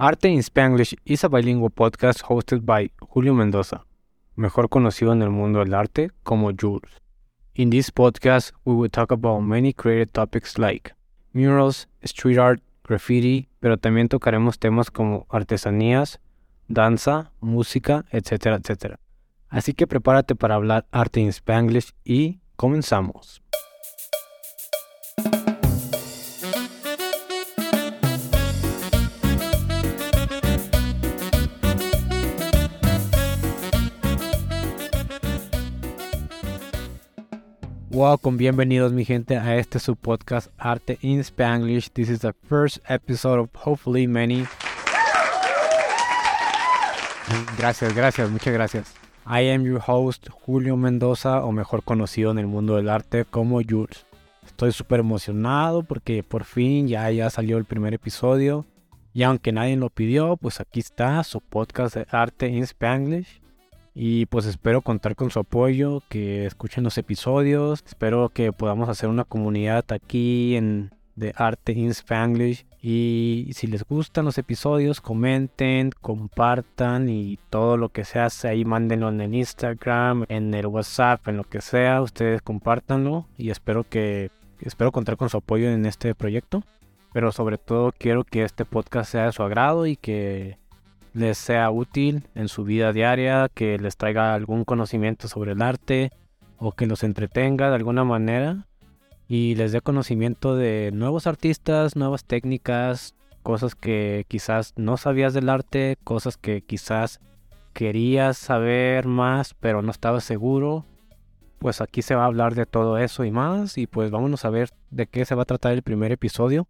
Arte in Spanglish is a bilingual podcast hosted by Julio Mendoza, mejor conocido en el mundo del arte como Jules. In this podcast, we will talk about many creative topics like murals, street art, graffiti, pero también tocaremos temas como artesanías, danza, música, etcétera, etcétera. Así que prepárate para hablar arte in Spanglish y comenzamos. Welcome, bienvenidos mi gente a este su podcast Arte in Spanglish. This is the first episode of hopefully many. Gracias, gracias, muchas gracias. I am your host Julio Mendoza, o mejor conocido en el mundo del arte como Jules. Estoy súper emocionado porque por fin ya, ya salió el primer episodio. Y aunque nadie lo pidió, pues aquí está su podcast de Arte in Spanglish. Y pues espero contar con su apoyo, que escuchen los episodios. Espero que podamos hacer una comunidad aquí en de Arte in Spanglish. Y si les gustan los episodios, comenten, compartan y todo lo que se hace ahí, mándenlo en el Instagram, en el WhatsApp, en lo que sea, ustedes compártanlo y espero que espero contar con su apoyo en este proyecto. Pero sobre todo quiero que este podcast sea de su agrado y que les sea útil en su vida diaria, que les traiga algún conocimiento sobre el arte o que los entretenga de alguna manera y les dé conocimiento de nuevos artistas, nuevas técnicas, cosas que quizás no sabías del arte, cosas que quizás querías saber más pero no estabas seguro. Pues aquí se va a hablar de todo eso y más y pues vámonos a ver de qué se va a tratar el primer episodio.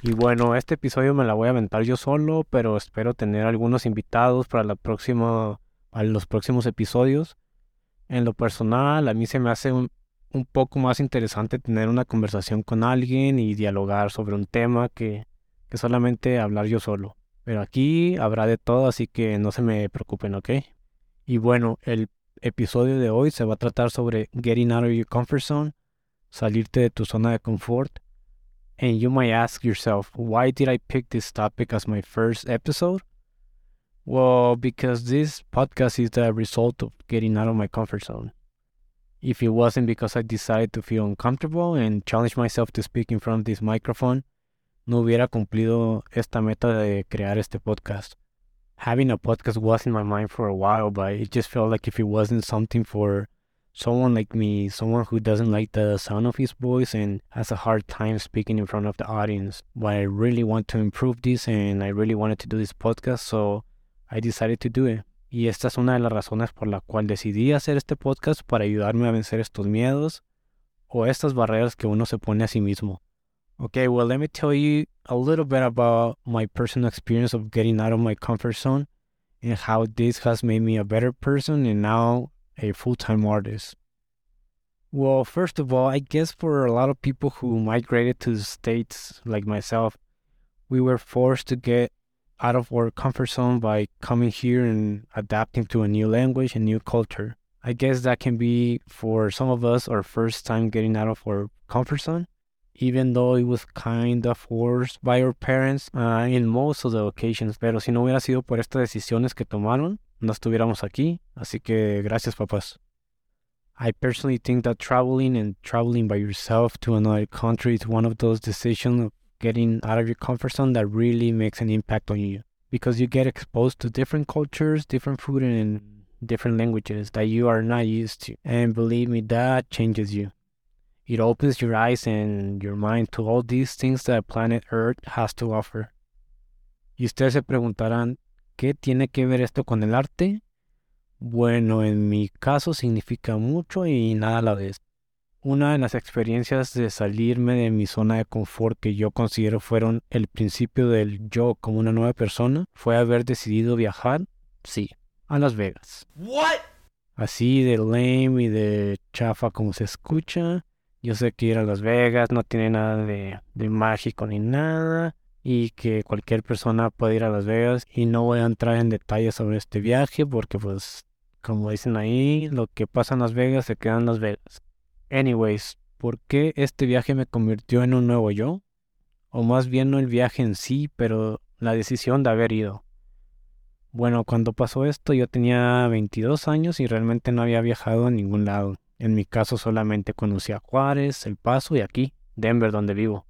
Y bueno, este episodio me la voy a aventar yo solo, pero espero tener algunos invitados para la próxima, para los próximos episodios. En lo personal, a mí se me hace un, un poco más interesante tener una conversación con alguien y dialogar sobre un tema que, que solamente hablar yo solo. Pero aquí habrá de todo, así que no se me preocupen, ¿ok? Y bueno, el episodio de hoy se va a tratar sobre getting out of your comfort zone, salirte de tu zona de confort And you might ask yourself, why did I pick this topic as my first episode? Well, because this podcast is the result of getting out of my comfort zone. If it wasn't because I decided to feel uncomfortable and challenge myself to speak in front of this microphone, no hubiera cumplido esta meta de crear este podcast. Having a podcast was in my mind for a while, but it just felt like if it wasn't something for someone like me, someone who doesn't like the sound of his voice and has a hard time speaking in front of the audience. But I really want to improve this and I really wanted to do this podcast, so I decided to do it. Y esta es una de las razones por la cual decidí hacer este podcast para ayudarme a vencer estos miedos o estas barreras que uno se pone a sí mismo. Okay, well, let me tell you a little bit about my personal experience of getting out of my comfort zone and how this has made me a better person and now a full time artist? Well, first of all, I guess for a lot of people who migrated to the States, like myself, we were forced to get out of our comfort zone by coming here and adapting to a new language and new culture. I guess that can be for some of us our first time getting out of our comfort zone, even though it was kind of forced by our parents uh, in most of the occasions. Pero si no hubiera sido por estas decisiones que tomaron, no estuviéramos aquí. Así que gracias, papás. I personally think that traveling and traveling by yourself to another country is one of those decisions of getting out of your comfort zone that really makes an impact on you because you get exposed to different cultures, different food, and different languages that you are not used to. And believe me, that changes you. It opens your eyes and your mind to all these things that planet Earth has to offer. Y ustedes se preguntarán, ¿Qué tiene que ver esto con el arte? Bueno, en mi caso significa mucho y nada a la vez. Una de las experiencias de salirme de mi zona de confort que yo considero fueron el principio del yo como una nueva persona fue haber decidido viajar, sí, a Las Vegas. What? Así de lame y de chafa como se escucha. Yo sé que ir a Las Vegas no tiene nada de, de mágico ni nada y que cualquier persona puede ir a Las Vegas y no voy a entrar en detalles sobre este viaje porque pues como dicen ahí, lo que pasa en Las Vegas se queda en Las Vegas. Anyways, ¿por qué este viaje me convirtió en un nuevo yo? O más bien no el viaje en sí, pero la decisión de haber ido. Bueno, cuando pasó esto yo tenía 22 años y realmente no había viajado a ningún lado. En mi caso solamente conocí a Juárez, El Paso y aquí, Denver, donde vivo.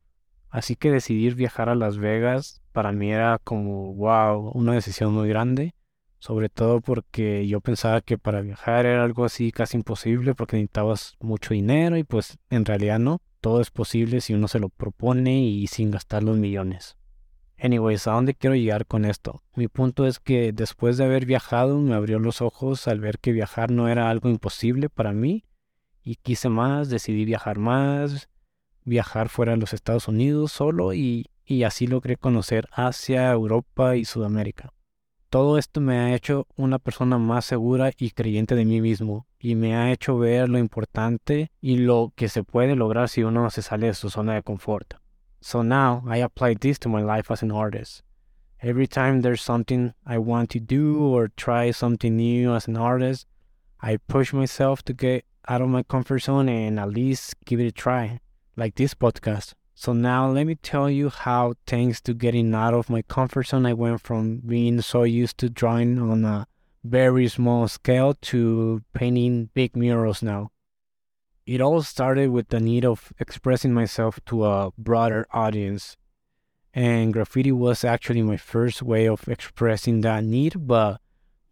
Así que decidir viajar a Las Vegas para mí era como, wow, una decisión muy grande. Sobre todo porque yo pensaba que para viajar era algo así casi imposible porque necesitabas mucho dinero y pues en realidad no. Todo es posible si uno se lo propone y sin gastar los millones. Anyways, ¿a dónde quiero llegar con esto? Mi punto es que después de haber viajado me abrió los ojos al ver que viajar no era algo imposible para mí y quise más, decidí viajar más, viajar fuera de los Estados Unidos solo y, y así logré conocer Asia, Europa y Sudamérica. Todo esto me ha hecho una persona más segura y creyente de mí mismo y me ha hecho ver lo importante y lo que se puede lograr si uno se sale de su zona de confort. So now I apply this to my life as an artist. Every time there's something I want to do or try something new as an artist, I push myself to get out of my comfort zone and at least give it a try, like this podcast. So now let me tell you how thanks to getting out of my comfort zone I went from being so used to drawing on a very small scale to painting big murals now. It all started with the need of expressing myself to a broader audience. And graffiti was actually my first way of expressing that need, but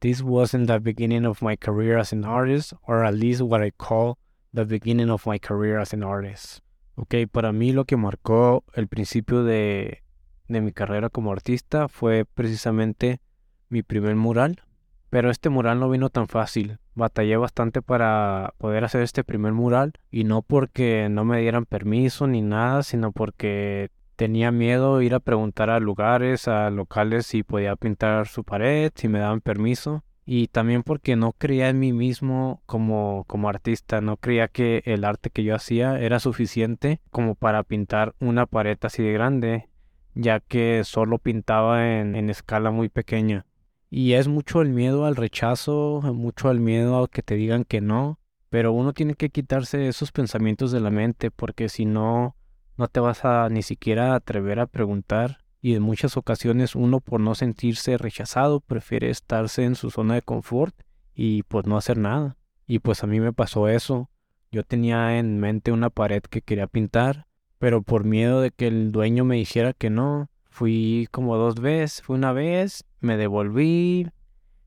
this wasn't the beginning of my career as an artist, or at least what I call the beginning of my career as an artist. Ok, para mí lo que marcó el principio de, de mi carrera como artista fue precisamente mi primer mural. Pero este mural no vino tan fácil. Batallé bastante para poder hacer este primer mural y no porque no me dieran permiso ni nada, sino porque tenía miedo ir a preguntar a lugares, a locales si podía pintar su pared, si me daban permiso y también porque no creía en mí mismo como, como artista, no creía que el arte que yo hacía era suficiente como para pintar una pared así de grande, ya que solo pintaba en, en escala muy pequeña. Y es mucho el miedo al rechazo, mucho el miedo a que te digan que no, pero uno tiene que quitarse esos pensamientos de la mente porque si no, no te vas a ni siquiera atrever a preguntar y en muchas ocasiones uno por no sentirse rechazado prefiere estarse en su zona de confort y pues no hacer nada. Y pues a mí me pasó eso. Yo tenía en mente una pared que quería pintar, pero por miedo de que el dueño me dijera que no, fui como dos veces, fui una vez, me devolví,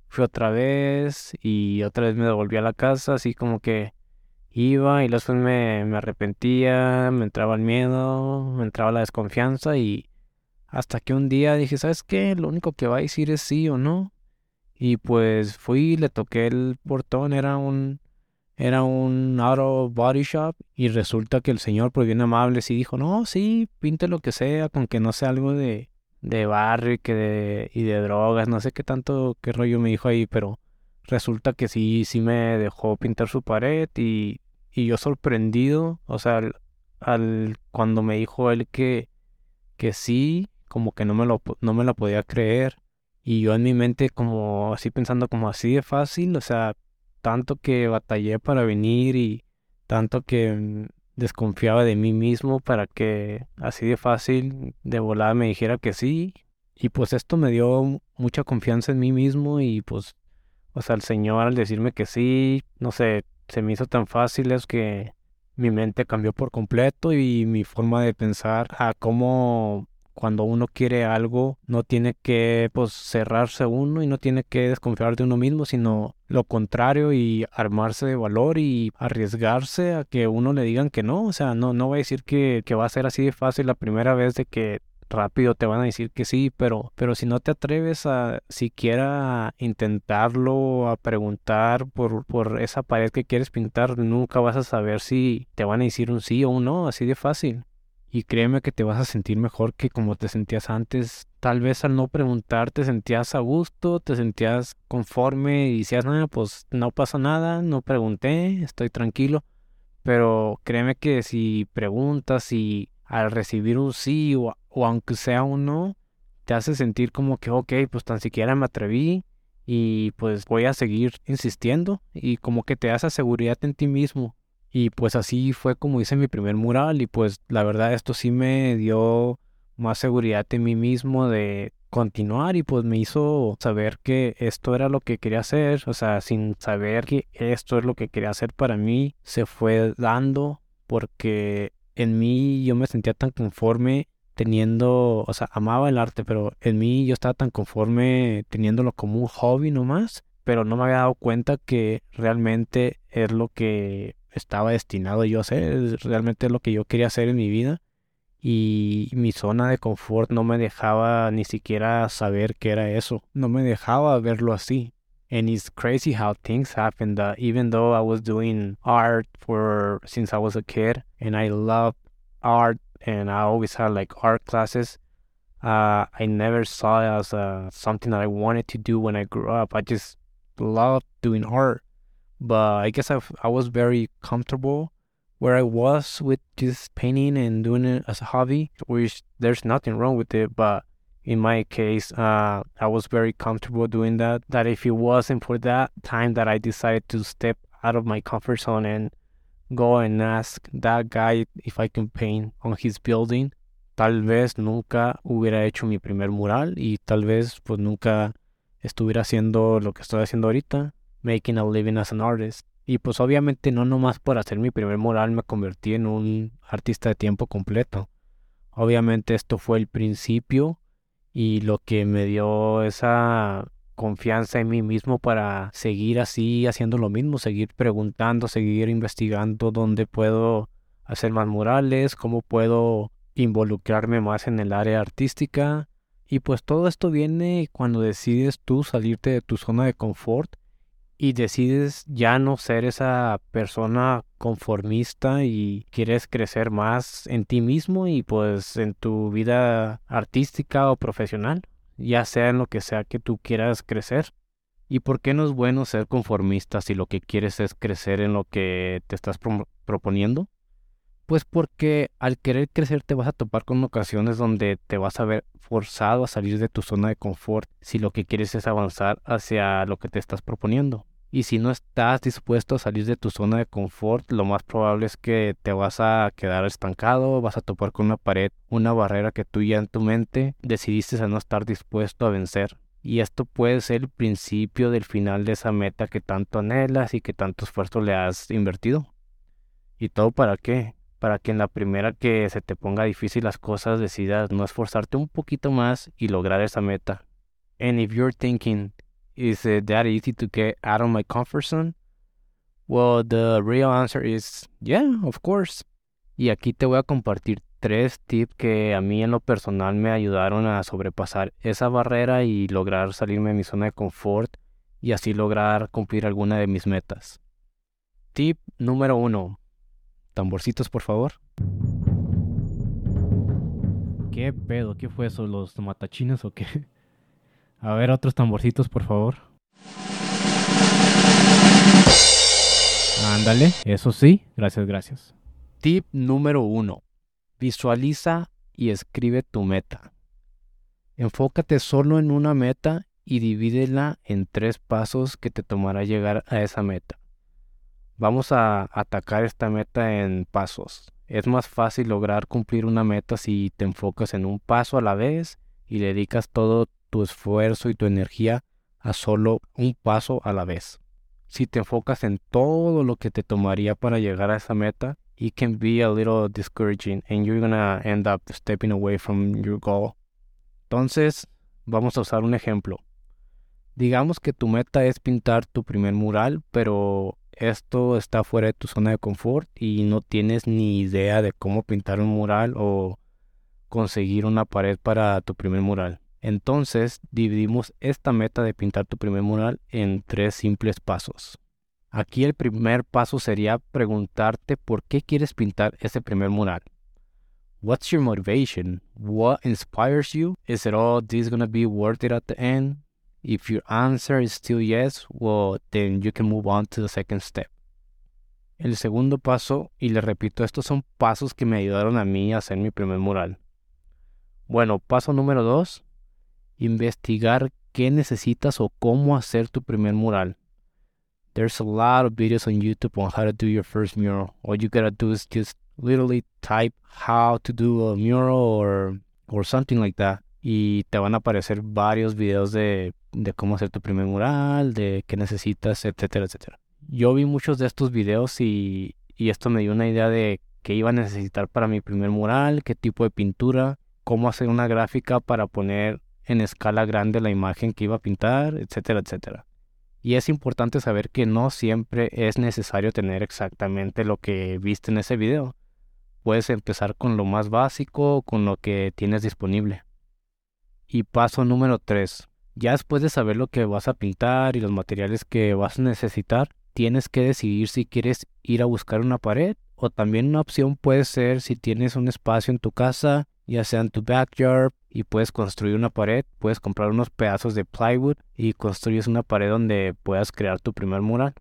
fui otra vez y otra vez me devolví a la casa, así como que iba y después me, me arrepentía, me entraba el miedo, me entraba la desconfianza y hasta que un día dije, ¿sabes qué? Lo único que va a decir es sí o no. Y pues fui, le toqué el portón, era un era un auto body shop y resulta que el señor pues bien amable sí dijo, "No, sí, pinte lo que sea, con que no sea algo de de barrio y que de, y de drogas, no sé qué tanto qué rollo me dijo ahí, pero resulta que sí sí me dejó pintar su pared y y yo sorprendido, o sea, al cuando me dijo él que que sí como que no me lo no me la podía creer. Y yo en mi mente como así pensando como así de fácil, o sea, tanto que batallé para venir y tanto que mm, desconfiaba de mí mismo para que así de fácil de volada me dijera que sí. Y pues esto me dio mucha confianza en mí mismo y pues o sea, el Señor al decirme que sí, no sé, se me hizo tan fácil es que mi mente cambió por completo y mi forma de pensar a cómo cuando uno quiere algo no tiene que pues cerrarse uno y no tiene que desconfiar de uno mismo, sino lo contrario y armarse de valor y arriesgarse a que uno le digan que no, o sea, no, no a decir que, que va a ser así de fácil la primera vez de que rápido te van a decir que sí, pero, pero si no te atreves a siquiera intentarlo, a preguntar por, por esa pared que quieres pintar, nunca vas a saber si te van a decir un sí o un no, así de fácil. Y créeme que te vas a sentir mejor que como te sentías antes. Tal vez al no preguntar te sentías a gusto, te sentías conforme y decías, no, pues no pasa nada, no pregunté, estoy tranquilo. Pero créeme que si preguntas y al recibir un sí o, o aunque sea un no, te hace sentir como que, ok, pues tan siquiera me atreví y pues voy a seguir insistiendo y como que te da esa seguridad en ti mismo y pues así fue como hice mi primer mural y pues la verdad esto sí me dio más seguridad en mí mismo de continuar y pues me hizo saber que esto era lo que quería hacer, o sea, sin saber que esto es lo que quería hacer para mí, se fue dando porque en mí yo me sentía tan conforme teniendo, o sea, amaba el arte, pero en mí yo estaba tan conforme teniéndolo como un hobby nomás, pero no me había dado cuenta que realmente es lo que estaba destinado yo a hacer, realmente lo que yo quería hacer en mi vida y mi zona de confort no me dejaba ni siquiera saber qué era eso, no me dejaba verlo así. And it's crazy how things happen that even though I was doing art for since I was a kid and I love art and I always had like art classes. Uh, I never saw it as uh, something that I wanted to do when I grew up. I just loved doing art, but I guess I I was very comfortable where I was with just painting and doing it as a hobby, which there's nothing wrong with it. But in my case, uh, I was very comfortable doing that. That if it wasn't for that time that I decided to step out of my comfort zone and go and ask that guy if I can paint on his building. Tal vez nunca hubiera hecho mi primer mural y tal vez pues nunca estuviera haciendo lo que estoy haciendo ahorita, making a living as an artist. Y pues obviamente no nomás por hacer mi primer mural me convertí en un artista de tiempo completo. Obviamente esto fue el principio y lo que me dio esa confianza en mí mismo para seguir así haciendo lo mismo, seguir preguntando, seguir investigando dónde puedo hacer más murales, cómo puedo involucrarme más en el área artística. Y pues todo esto viene cuando decides tú salirte de tu zona de confort y decides ya no ser esa persona conformista y quieres crecer más en ti mismo y pues en tu vida artística o profesional ya sea en lo que sea que tú quieras crecer. ¿Y por qué no es bueno ser conformista si lo que quieres es crecer en lo que te estás proponiendo? Pues porque al querer crecer te vas a topar con ocasiones donde te vas a ver forzado a salir de tu zona de confort si lo que quieres es avanzar hacia lo que te estás proponiendo. Y si no estás dispuesto a salir de tu zona de confort, lo más probable es que te vas a quedar estancado, vas a topar con una pared, una barrera que tú ya en tu mente decidiste a no estar dispuesto a vencer. Y esto puede ser el principio del final de esa meta que tanto anhelas y que tanto esfuerzo le has invertido. ¿Y todo para qué? Para que en la primera que se te ponga difícil las cosas decidas no esforzarte un poquito más y lograr esa meta. And if you're thinking, is it that easy to get out of my comfort zone? Well, the real answer is yeah, of course. Y aquí te voy a compartir tres tips que a mí en lo personal me ayudaron a sobrepasar esa barrera y lograr salirme de mi zona de confort y así lograr cumplir alguna de mis metas. Tip número uno. Tamborcitos, por favor. ¿Qué pedo? ¿Qué fue eso? ¿Los matachines o qué? A ver, otros tamborcitos, por favor. Ándale, eso sí, gracias, gracias. Tip número uno. Visualiza y escribe tu meta. Enfócate solo en una meta y divídela en tres pasos que te tomará llegar a esa meta. Vamos a atacar esta meta en pasos. Es más fácil lograr cumplir una meta si te enfocas en un paso a la vez y dedicas todo tu esfuerzo y tu energía a solo un paso a la vez. Si te enfocas en todo lo que te tomaría para llegar a esa meta, it can be a little discouraging and you're gonna end up stepping away from your goal. Entonces, vamos a usar un ejemplo. Digamos que tu meta es pintar tu primer mural, pero esto está fuera de tu zona de confort y no tienes ni idea de cómo pintar un mural o conseguir una pared para tu primer mural. Entonces dividimos esta meta de pintar tu primer mural en tres simples pasos. Aquí el primer paso sería preguntarte por qué quieres pintar ese primer mural. What's your motivation? What inspires you? Is it all this gonna be worth it at the end? If your answer is still yes, well, then you can move on to the second step. El segundo paso, y le repito, estos son pasos que me ayudaron a mí a hacer mi primer mural. Bueno, paso número dos, investigar qué necesitas o cómo hacer tu primer mural. There's a lot of videos on YouTube on how to do your first mural. All you gotta do is just literally type how to do a mural or or something like that. y te van a aparecer varios videos de, de cómo hacer tu primer mural, de qué necesitas, etcétera, etcétera. Yo vi muchos de estos videos y, y esto me dio una idea de qué iba a necesitar para mi primer mural, qué tipo de pintura, cómo hacer una gráfica para poner en escala grande la imagen que iba a pintar, etcétera, etcétera. Y es importante saber que no siempre es necesario tener exactamente lo que viste en ese video. Puedes empezar con lo más básico, con lo que tienes disponible. Y paso número 3. Ya después de saber lo que vas a pintar y los materiales que vas a necesitar, tienes que decidir si quieres ir a buscar una pared o también una opción puede ser si tienes un espacio en tu casa, ya sea en tu backyard y puedes construir una pared, puedes comprar unos pedazos de plywood y construyes una pared donde puedas crear tu primer mural.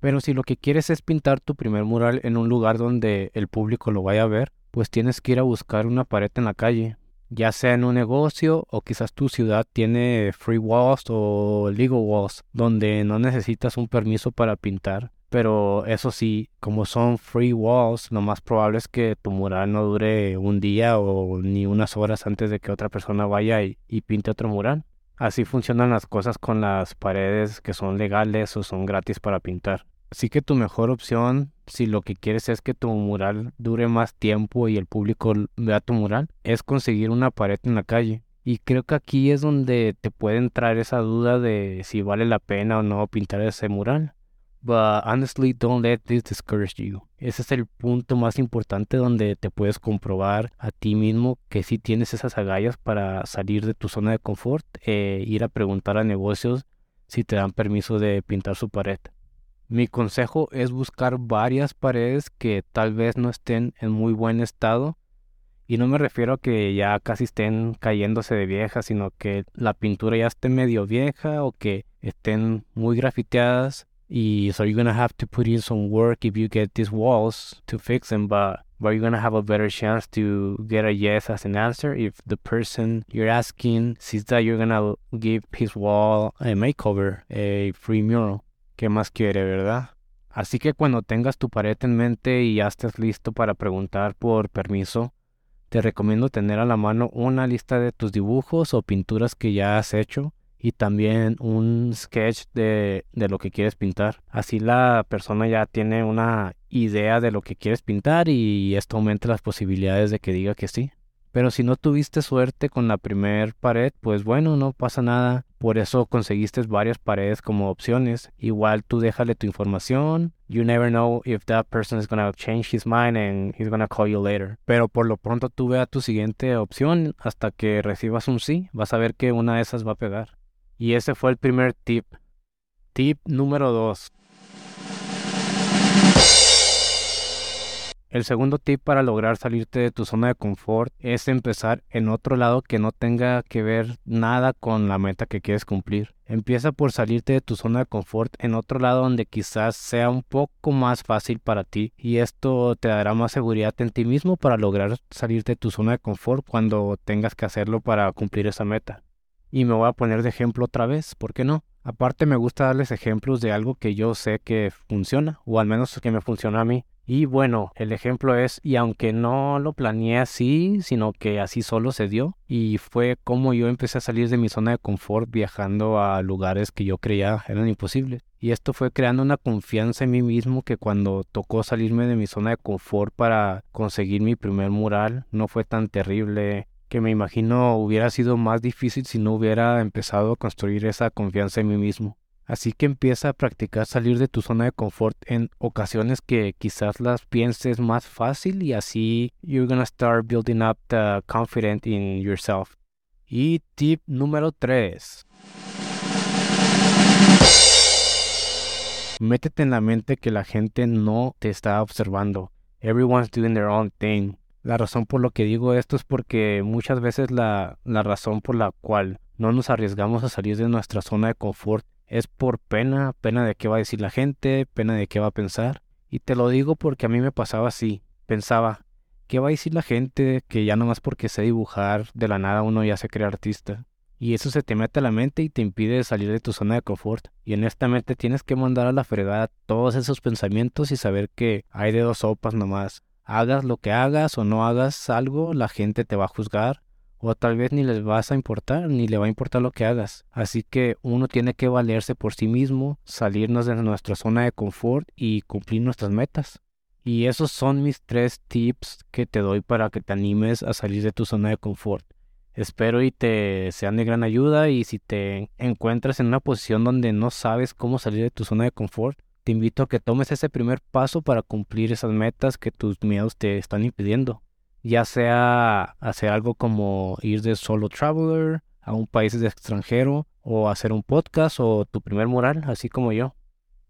Pero si lo que quieres es pintar tu primer mural en un lugar donde el público lo vaya a ver, pues tienes que ir a buscar una pared en la calle, ya sea en un negocio o quizás tu ciudad tiene free walls o legal walls, donde no necesitas un permiso para pintar. Pero eso sí, como son free walls, lo más probable es que tu mural no dure un día o ni unas horas antes de que otra persona vaya y, y pinte otro mural. Así funcionan las cosas con las paredes que son legales o son gratis para pintar. Así que tu mejor opción, si lo que quieres es que tu mural dure más tiempo y el público vea tu mural, es conseguir una pared en la calle. Y creo que aquí es donde te puede entrar esa duda de si vale la pena o no pintar ese mural. But honestly, don't let this discourage you. Ese es el punto más importante donde te puedes comprobar a ti mismo que si tienes esas agallas para salir de tu zona de confort e ir a preguntar a negocios si te dan permiso de pintar su pared. Mi consejo es buscar varias paredes que tal vez no estén en muy buen estado. Y no me refiero a que ya casi estén cayéndose de viejas, sino que la pintura ya esté medio vieja o que estén muy grafiteadas. Y so you're gonna have to put in some work if you get these walls to fix them, but but you're gonna have a better chance to get a yes as an answer if the person you're asking sees that you're gonna give his wall a makeover, a free mural. ¿Qué más quiere, verdad? Así que cuando tengas tu pared en mente y ya estés listo para preguntar por permiso, te recomiendo tener a la mano una lista de tus dibujos o pinturas que ya has hecho y también un sketch de, de, lo que quieres pintar. Así la persona ya tiene una idea de lo que quieres pintar y esto aumenta las posibilidades de que diga que sí. Pero si no tuviste suerte con la primer pared, pues bueno, no pasa nada. Por eso conseguiste varias paredes como opciones. Igual tú déjale tu información. You never know if that person is gonna change his mind and he's gonna call you later. Pero por lo pronto tú ve a tu siguiente opción hasta que recibas un sí. Vas a ver que una de esas va a pegar. Y ese fue el primer tip. Tip número 2. El segundo tip para lograr salirte de tu zona de confort es empezar en otro lado que no tenga que ver nada con la meta que quieres cumplir. Empieza por salirte de tu zona de confort en otro lado donde quizás sea un poco más fácil para ti y esto te dará más seguridad en ti mismo para lograr salirte de tu zona de confort cuando tengas que hacerlo para cumplir esa meta. Y me voy a poner de ejemplo otra vez, ¿por qué no? Aparte me gusta darles ejemplos de algo que yo sé que funciona, o al menos que me funciona a mí. Y bueno, el ejemplo es, y aunque no lo planeé así, sino que así solo se dio, y fue como yo empecé a salir de mi zona de confort viajando a lugares que yo creía eran imposibles. Y esto fue creando una confianza en mí mismo que cuando tocó salirme de mi zona de confort para conseguir mi primer mural, no fue tan terrible que me imagino hubiera sido más difícil si no hubiera empezado a construir esa confianza en mí mismo. Así que empieza a practicar salir de tu zona de confort en ocasiones que quizás las pienses más fácil y así you're gonna start building up the confidence in yourself. Y tip número 3. Métete en la mente que la gente no te está observando. Everyone's doing their own thing. La razón por lo que digo esto es porque muchas veces la, la razón por la cual no nos arriesgamos a salir de nuestra zona de confort es por pena, pena de qué va a decir la gente, pena de qué va a pensar. Y te lo digo porque a mí me pasaba así. Pensaba, ¿qué va a decir la gente que ya nomás porque sé dibujar de la nada uno ya se cree artista? Y eso se te mete a la mente y te impide salir de tu zona de confort. Y honestamente tienes que mandar a la fregada todos esos pensamientos y saber que hay de dos sopas nomás. Hagas lo que hagas o no hagas algo, la gente te va a juzgar o tal vez ni les vas a importar, ni le va a importar lo que hagas. Así que uno tiene que valerse por sí mismo, salirnos de nuestra zona de confort y cumplir nuestras metas. Y esos son mis tres tips que te doy para que te animes a salir de tu zona de confort. Espero y te sean de gran ayuda y si te encuentras en una posición donde no sabes cómo salir de tu zona de confort, te invito a que tomes ese primer paso para cumplir esas metas que tus miedos te están impidiendo. Ya sea hacer algo como ir de solo traveler a un país extranjero o hacer un podcast o tu primer mural, así como yo.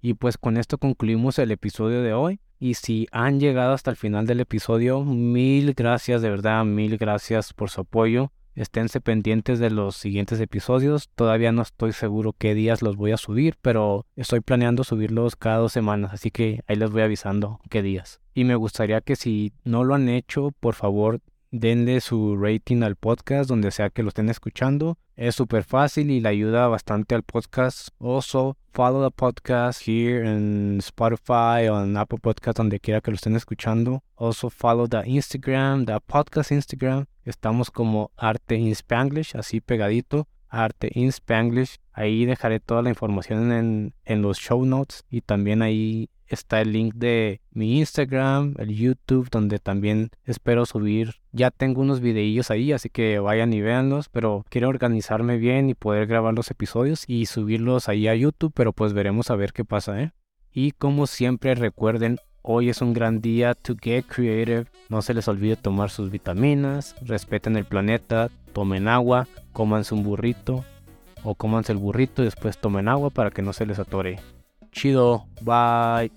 Y pues con esto concluimos el episodio de hoy. Y si han llegado hasta el final del episodio, mil gracias, de verdad, mil gracias por su apoyo. Esténse pendientes de los siguientes episodios. Todavía no estoy seguro qué días los voy a subir, pero estoy planeando subirlos cada dos semanas, así que ahí les voy avisando qué días. Y me gustaría que si no lo han hecho, por favor denle su rating al podcast donde sea que lo estén escuchando. Es súper fácil y le ayuda bastante al podcast. Also, follow the podcast here in Spotify o en Apple Podcast donde quiera que lo estén escuchando. Also, follow the Instagram, the podcast Instagram. Estamos como Arte in Spanglish, así pegadito. Arte in Spanglish. Ahí dejaré toda la información en, en los show notes y también ahí está el link de mi Instagram, el YouTube, donde también espero subir. Ya tengo unos videillos ahí, así que vayan y véanlos, pero quiero organizarme bien y poder grabar los episodios y subirlos ahí a YouTube, pero pues veremos a ver qué pasa, ¿eh? Y como siempre recuerden, hoy es un gran día to get creative. No se les olvide tomar sus vitaminas, respeten el planeta, tomen agua, cómanse un burrito o cómanse el burrito y después tomen agua para que no se les atore. Chido, bye.